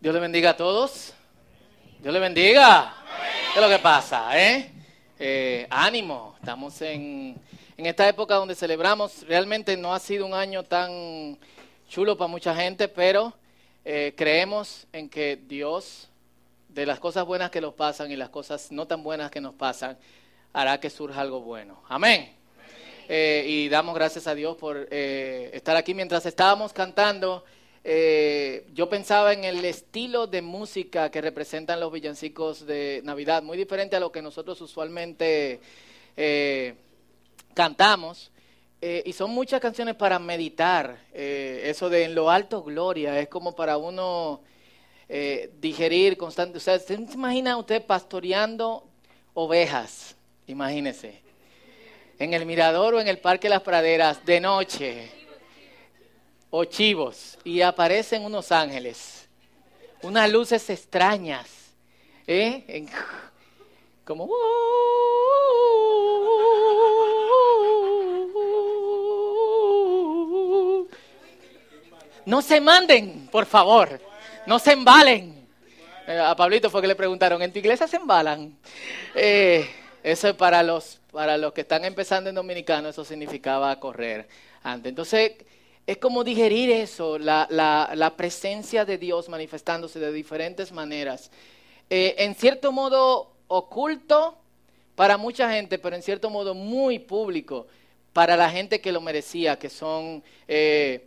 Dios le bendiga a todos. Dios le bendiga. ¿Qué es lo que pasa? Eh? Eh, ánimo. Estamos en, en esta época donde celebramos. Realmente no ha sido un año tan chulo para mucha gente, pero eh, creemos en que Dios, de las cosas buenas que nos pasan y las cosas no tan buenas que nos pasan, hará que surja algo bueno. Amén. Eh, y damos gracias a Dios por eh, estar aquí mientras estábamos cantando. Eh, yo pensaba en el estilo de música que representan los villancicos de Navidad, muy diferente a lo que nosotros usualmente eh, cantamos. Eh, y son muchas canciones para meditar. Eh, eso de en lo alto gloria es como para uno eh, digerir constante. O sea, ¿se imagina usted pastoreando ovejas? Imagínese. En el mirador o en el parque de las praderas de noche o chivos y aparecen unos ángeles, unas luces extrañas, ¿eh? Como no se manden, por favor, no se embalen. Eh, A Pablito fue que le preguntaron, ¿en tu iglesia se embalan? Eh, eso es para los, para los que están empezando en dominicano, eso significaba correr antes. Entonces, es como digerir eso, la, la- la presencia de Dios manifestándose de diferentes maneras. Eh, en cierto modo oculto para mucha gente, pero en cierto modo muy público para la gente que lo merecía, que son eh,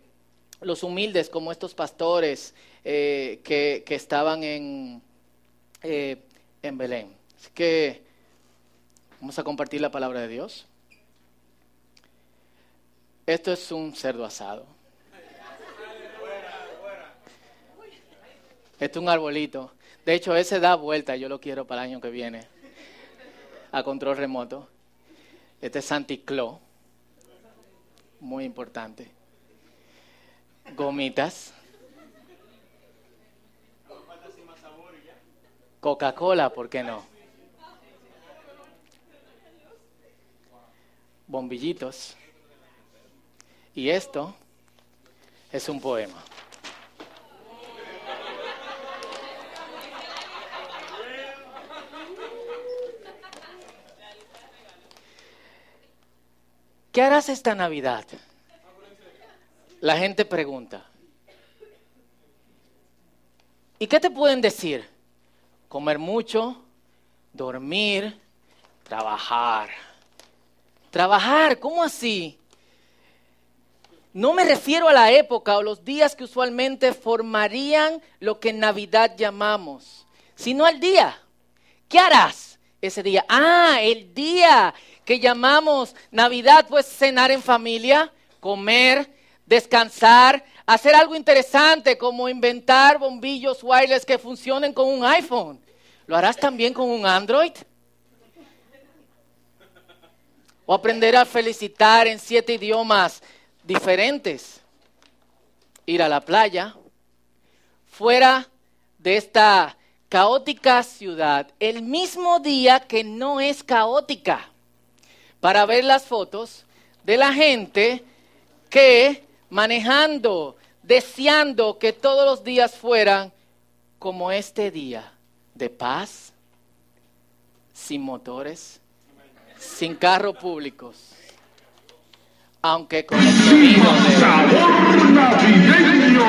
los humildes como estos pastores eh, que, que estaban en, en Belén. Así que vamos a compartir la palabra de Dios. Esto es un cerdo asado. Esto es un arbolito. De hecho, ese da vuelta. Yo lo quiero para el año que viene. A control remoto. Este es Santicló. Muy importante. Gomitas. Coca-Cola, ¿por qué no? Bombillitos. Y esto es un poema. ¿Qué harás esta Navidad? La gente pregunta. ¿Y qué te pueden decir? Comer mucho, dormir, trabajar. Trabajar, ¿cómo así? No me refiero a la época o los días que usualmente formarían lo que en Navidad llamamos, sino al día. ¿Qué harás ese día? Ah, el día que llamamos Navidad, pues cenar en familia, comer, descansar, hacer algo interesante como inventar bombillos wireless que funcionen con un iPhone. ¿Lo harás también con un Android? O aprender a felicitar en siete idiomas diferentes. Ir a la playa, fuera de esta caótica ciudad, el mismo día que no es caótica, para ver las fotos de la gente que manejando, deseando que todos los días fueran como este día, de paz, sin motores, sin carros públicos, aunque con el sonido de... ¡Sabor navideño!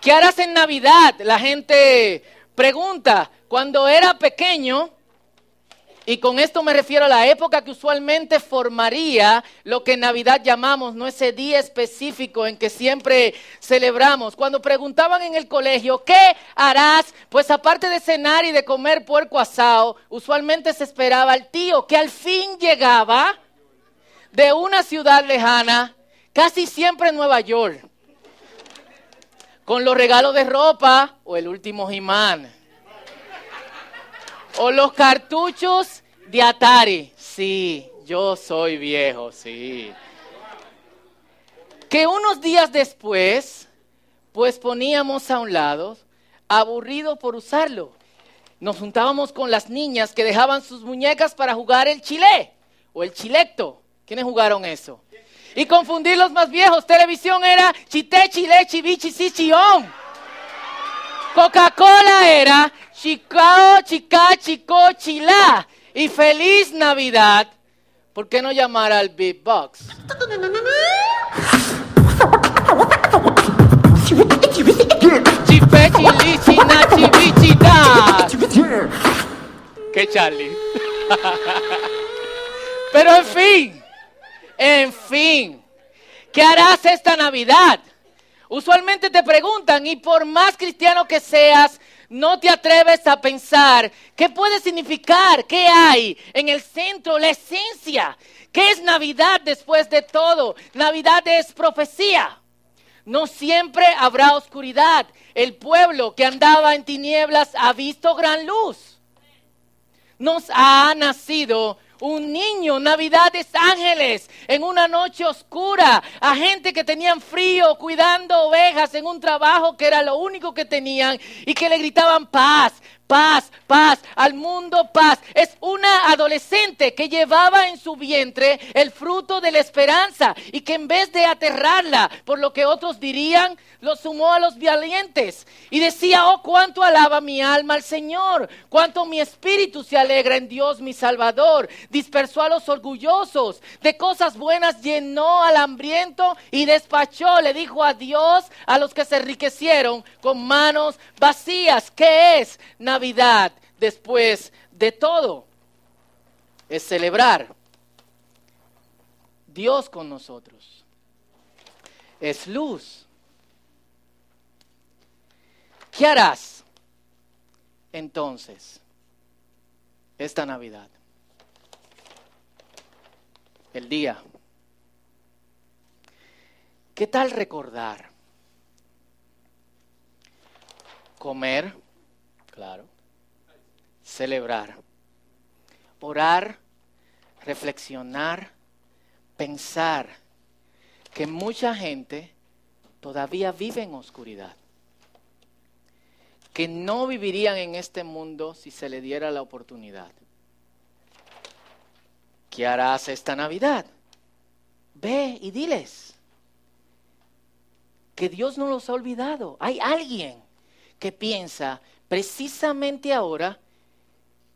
¿Qué harás en Navidad? La gente pregunta. Cuando era pequeño, y con esto me refiero a la época que usualmente formaría lo que en Navidad llamamos, no ese día específico en que siempre celebramos. Cuando preguntaban en el colegio, ¿qué harás? Pues aparte de cenar y de comer puerco asado, usualmente se esperaba al tío que al fin llegaba de una ciudad lejana, casi siempre Nueva York con los regalos de ropa o el último imán. O los cartuchos de Atari. Sí, yo soy viejo, sí. Que unos días después, pues poníamos a un lado, aburrido por usarlo. Nos juntábamos con las niñas que dejaban sus muñecas para jugar el chile o el chilecto. ¿Quiénes jugaron eso? Y confundir los más viejos. Televisión era chité, chile, chivichi, sí, chión. Coca-Cola era Chico, chica, chico, chila. Y feliz Navidad. ¿Por qué no llamar al beatbox? Chipe, chili, china, chibichita. ¿Qué Charlie? Pero en fin, en fin, ¿qué harás esta Navidad? Usualmente te preguntan, y por más cristiano que seas, no te atreves a pensar qué puede significar, qué hay en el centro, la esencia. ¿Qué es Navidad después de todo? Navidad es profecía. No siempre habrá oscuridad. El pueblo que andaba en tinieblas ha visto gran luz. Nos ha nacido un niño, navidades ángeles, en una noche oscura, a gente que tenían frío, cuidando ovejas en un trabajo que era lo único que tenían y que le gritaban paz, paz, paz, al mundo paz. Es una adolescente que llevaba en su vientre el fruto de la esperanza y que en vez de aterrarla por lo que otros dirían, lo sumó a los valientes y decía, oh, cuánto alaba mi alma al Señor, cuánto mi espíritu se alegra en Dios mi Salvador, dispersó a los orgullosos, de cosas buenas llenó al hambriento y despachó, le dijo adiós a los que se enriquecieron con manos vacías. ¿Qué es Navidad después de todo? Es celebrar Dios con nosotros. Es luz ¿Qué harás entonces esta Navidad? El día. ¿Qué tal recordar? Comer, claro. Celebrar. Orar, reflexionar, pensar que mucha gente todavía vive en oscuridad que no vivirían en este mundo si se le diera la oportunidad. ¿Qué harás esta Navidad? Ve y diles que Dios no los ha olvidado. Hay alguien que piensa precisamente ahora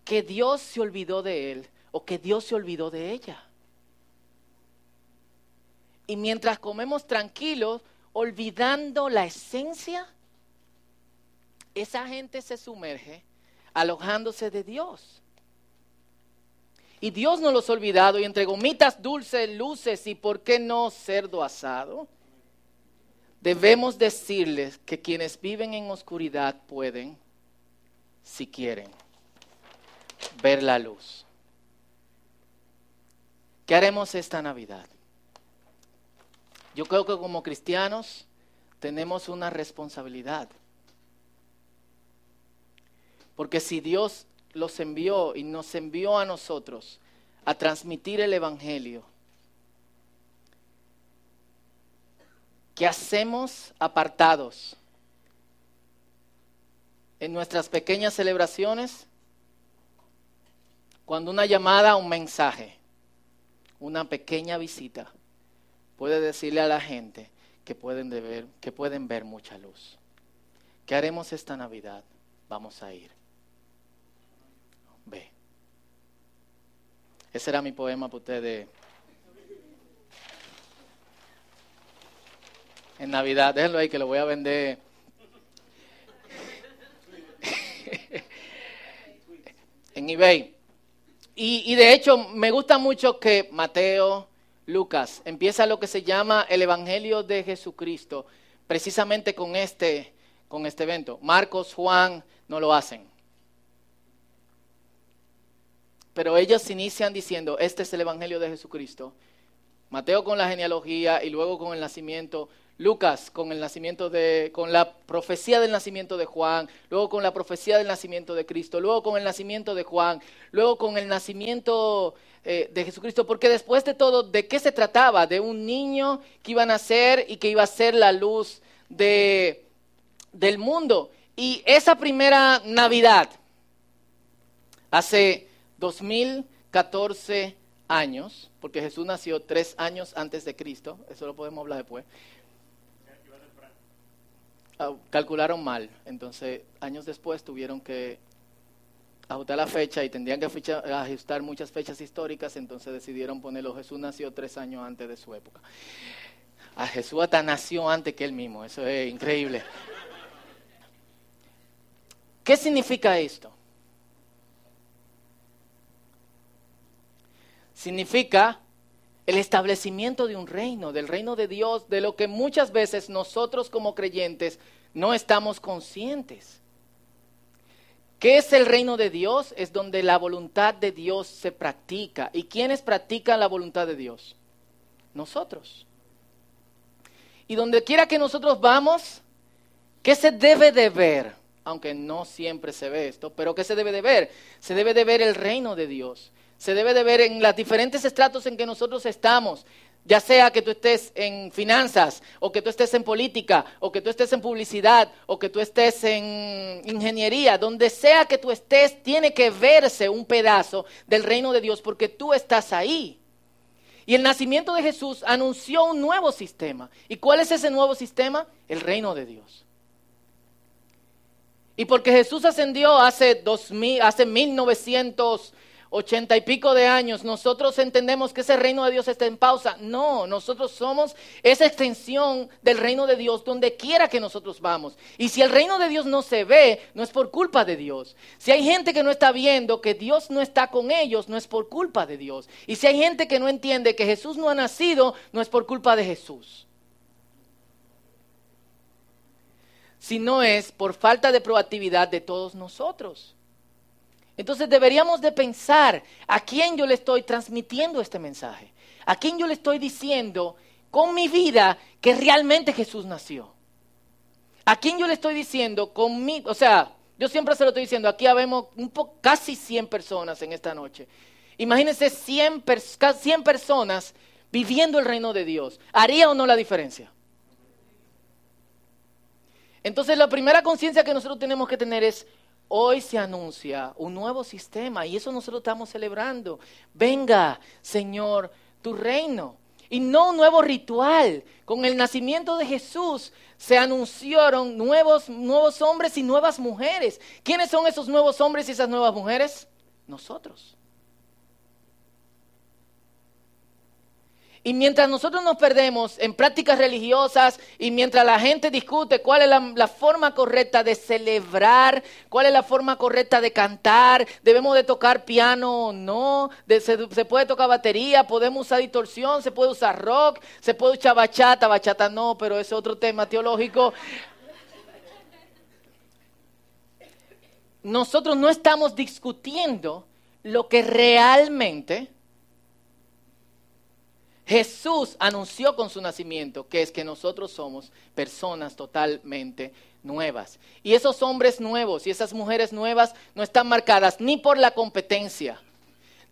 que Dios se olvidó de él o que Dios se olvidó de ella. Y mientras comemos tranquilos, olvidando la esencia, esa gente se sumerge alojándose de Dios. Y Dios no los ha olvidado y entre gomitas dulces, luces y por qué no cerdo asado, debemos decirles que quienes viven en oscuridad pueden, si quieren, ver la luz. ¿Qué haremos esta Navidad? Yo creo que como cristianos tenemos una responsabilidad. Porque si Dios los envió y nos envió a nosotros a transmitir el Evangelio, ¿qué hacemos apartados? En nuestras pequeñas celebraciones, cuando una llamada, un mensaje, una pequeña visita, puede decirle a la gente que pueden, ver, que pueden ver mucha luz. ¿Qué haremos esta Navidad? Vamos a ir. Ve. Ese era mi poema para ustedes. En Navidad, déjenlo ahí que lo voy a vender. En eBay. Y, y, de hecho me gusta mucho que Mateo, Lucas, empieza lo que se llama el Evangelio de Jesucristo, precisamente con este, con este evento. Marcos, Juan no lo hacen. Pero ellos inician diciendo, este es el Evangelio de Jesucristo. Mateo con la genealogía y luego con el nacimiento. Lucas con el nacimiento de, con la profecía del nacimiento de Juan, luego con la profecía del nacimiento de Cristo, luego con el nacimiento de Juan, luego con el nacimiento eh, de Jesucristo, porque después de todo, ¿de qué se trataba? De un niño que iba a nacer y que iba a ser la luz de, del mundo. Y esa primera Navidad, hace 2014 años, porque Jesús nació tres años antes de Cristo, eso lo podemos hablar después. Ah, calcularon mal. Entonces, años después tuvieron que ajustar la fecha y tendrían que ajustar muchas fechas históricas, entonces decidieron ponerlo. Jesús nació tres años antes de su época. A Jesús hasta nació antes que él mismo, eso es increíble. ¿Qué significa esto? Significa el establecimiento de un reino, del reino de Dios, de lo que muchas veces nosotros como creyentes no estamos conscientes. ¿Qué es el reino de Dios? Es donde la voluntad de Dios se practica. ¿Y quiénes practican la voluntad de Dios? Nosotros. Y donde quiera que nosotros vamos, ¿qué se debe de ver? Aunque no siempre se ve esto, pero ¿qué se debe de ver? Se debe de ver el reino de Dios. Se debe de ver en los diferentes estratos en que nosotros estamos ya sea que tú estés en finanzas, o que tú estés en política, o que tú estés en publicidad, o que tú estés en ingeniería, donde sea que tú estés, tiene que verse un pedazo del reino de Dios porque tú estás ahí. Y el nacimiento de Jesús anunció un nuevo sistema. ¿Y cuál es ese nuevo sistema? El reino de Dios. Y porque Jesús ascendió hace, dos mil, hace 1900 ochenta y pico de años, nosotros entendemos que ese reino de Dios está en pausa. No, nosotros somos esa extensión del reino de Dios donde quiera que nosotros vamos. Y si el reino de Dios no se ve, no es por culpa de Dios. Si hay gente que no está viendo que Dios no está con ellos, no es por culpa de Dios. Y si hay gente que no entiende que Jesús no ha nacido, no es por culpa de Jesús. Sino es por falta de proactividad de todos nosotros. Entonces deberíamos de pensar a quién yo le estoy transmitiendo este mensaje, a quién yo le estoy diciendo con mi vida que realmente Jesús nació. ¿A quién yo le estoy diciendo con mi, o sea, yo siempre se lo estoy diciendo, aquí habemos un casi 100 personas en esta noche. Imagínense 100, 100 personas viviendo el reino de Dios. ¿Haría o no la diferencia? Entonces la primera conciencia que nosotros tenemos que tener es, Hoy se anuncia un nuevo sistema y eso nosotros estamos celebrando. Venga, Señor, tu reino. Y no un nuevo ritual. Con el nacimiento de Jesús se anunciaron nuevos, nuevos hombres y nuevas mujeres. ¿Quiénes son esos nuevos hombres y esas nuevas mujeres? Nosotros. Y mientras nosotros nos perdemos en prácticas religiosas y mientras la gente discute cuál es la, forma correcta de celebrar, cuál es la forma correcta de cantar, debemos de tocar piano o no, se, se, puede tocar batería, podemos usar distorsión, se puede usar rock, se puede usar bachata, bachata no, pero es otro tema teológico. Nosotros no estamos discutiendo lo que realmente Jesús anunció con su nacimiento que es que nosotros somos personas totalmente nuevas. Y esos hombres nuevos y esas mujeres nuevas no están marcadas ni por la competencia.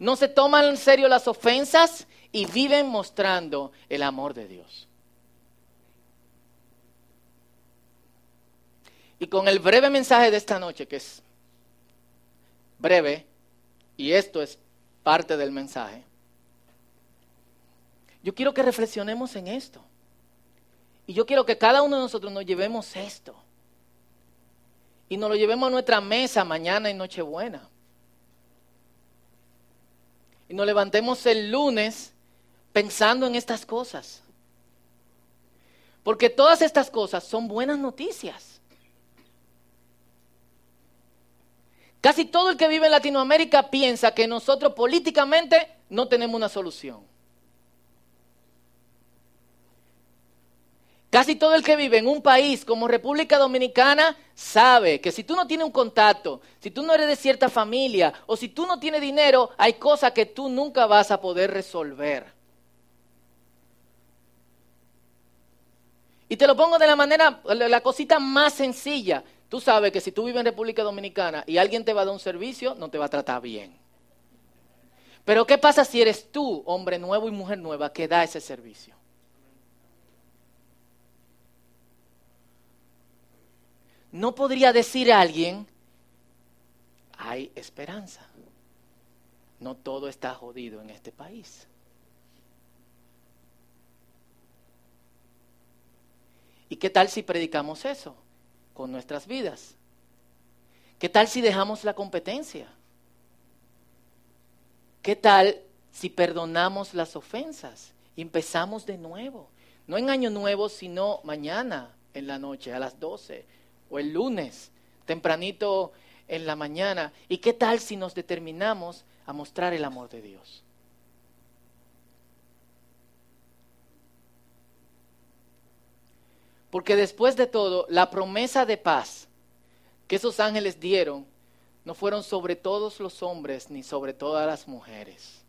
No se toman en serio las ofensas y viven mostrando el amor de Dios. Y con el breve mensaje de esta noche, que es breve, y esto es parte del mensaje, yo quiero que reflexionemos en esto. Y yo quiero que cada uno de nosotros nos llevemos esto. Y nos lo llevemos a nuestra mesa mañana y Nochebuena. Y nos levantemos el lunes pensando en estas cosas. Porque todas estas cosas son buenas noticias. Casi todo el que vive en Latinoamérica piensa que nosotros políticamente no tenemos una solución. Casi todo el que vive en un país como República Dominicana sabe que si tú no tienes un contacto, si tú no eres de cierta familia o si tú no tienes dinero, hay cosas que tú nunca vas a poder resolver. Y te lo pongo de la manera, la cosita más sencilla. Tú sabes que si tú vives en República Dominicana y alguien te va a dar un servicio, no te va a tratar bien. Pero ¿qué pasa si eres tú, hombre nuevo y mujer nueva, que da ese servicio? No podría decir a alguien, hay esperanza. No todo está jodido en este país. ¿Y qué tal si predicamos eso? con nuestras vidas? ¿Qué tal si dejamos la competencia? ¿Qué tal si perdonamos las ofensas y empezamos de nuevo? No en año nuevo, sino mañana en la noche, a las 12, o el lunes, tempranito en la mañana. ¿Y qué tal si nos determinamos a mostrar el amor de Dios? Porque después de todo, la promesa de paz que esos ángeles dieron no fueron sobre todos los hombres ni sobre todas las mujeres,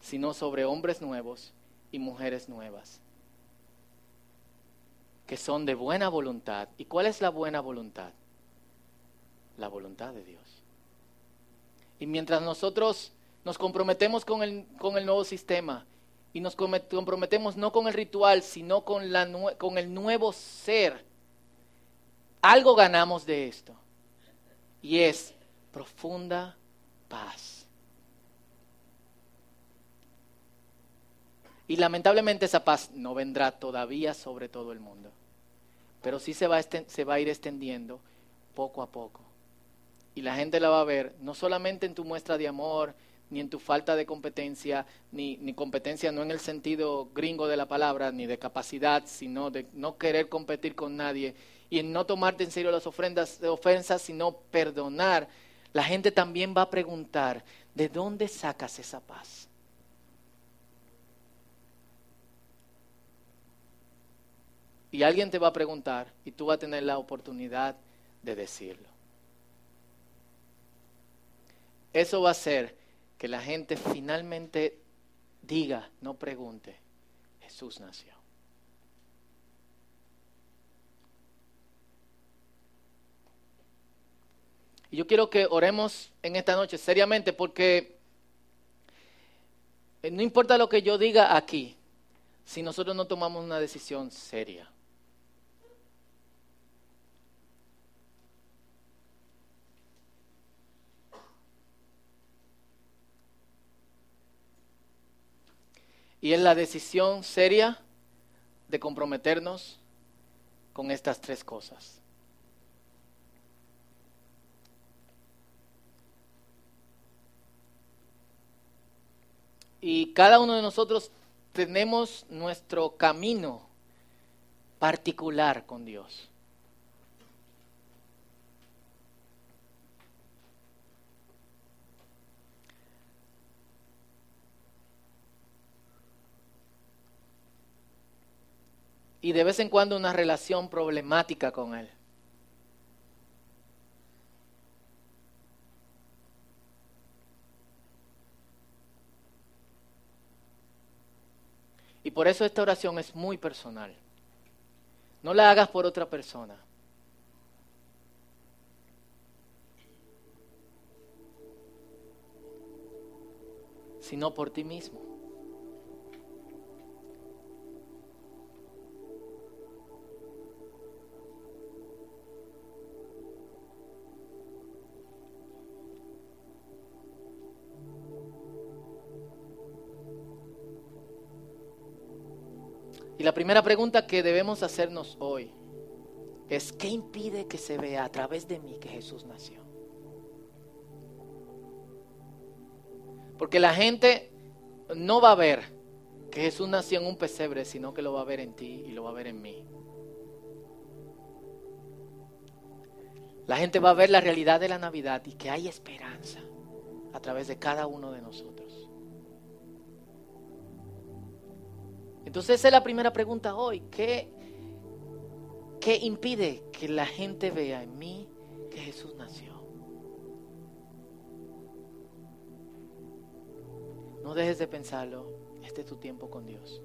sino sobre hombres nuevos y mujeres nuevas, que son de buena voluntad. ¿Y cuál es la buena voluntad? La voluntad de Dios. Y mientras nosotros nos comprometemos con el, con el nuevo sistema y nos comprometemos no con el ritual, sino con, la, con el nuevo ser, algo ganamos de esto. Y es profunda paz. Y lamentablemente esa paz no vendrá todavía sobre todo el mundo. Pero sí se va, se va a ir extendiendo poco a poco. Y la gente la va a ver no solamente en tu muestra de amor, ni en tu falta de competencia, ni, ni, competencia no en el sentido gringo de la palabra, ni de capacidad, sino de no querer competir con nadie y en no tomarte en serio las ofrendas, ofensas, sino perdonar. La gente también va a preguntar, ¿de dónde sacas esa paz? Y alguien te va a preguntar y tú vas a tener la oportunidad de decirlo. Eso va a hacer que la gente finalmente diga, no pregunte, Jesús nació. Y yo quiero que oremos en esta noche seriamente porque eh, no importa lo que yo diga aquí, si nosotros no tomamos una decisión seria. Y es la decisión seria de comprometernos con estas tres cosas. Y cada uno de nosotros tenemos nuestro camino particular con Dios. Y de vez en cuando una relación problemática con Él. Y por eso esta oración es muy personal. No la hagas por otra persona. sino por ti mismo. Y la primera pregunta que debemos hacernos hoy es, ¿qué impide que se vea a través de mí que Jesús nació? Porque la gente no va a ver que Jesús nació en un pesebre, sino que lo va a ver en ti y lo va a ver en mí. La gente va a ver la realidad de la Navidad y que hay esperanza a través de cada uno de nosotros. Entonces esa es la primera pregunta hoy. ¿Qué, ¿Qué impide que la gente vea en mí que Jesús nació? No dejes de pensarlo. Este es tu tiempo con Dios.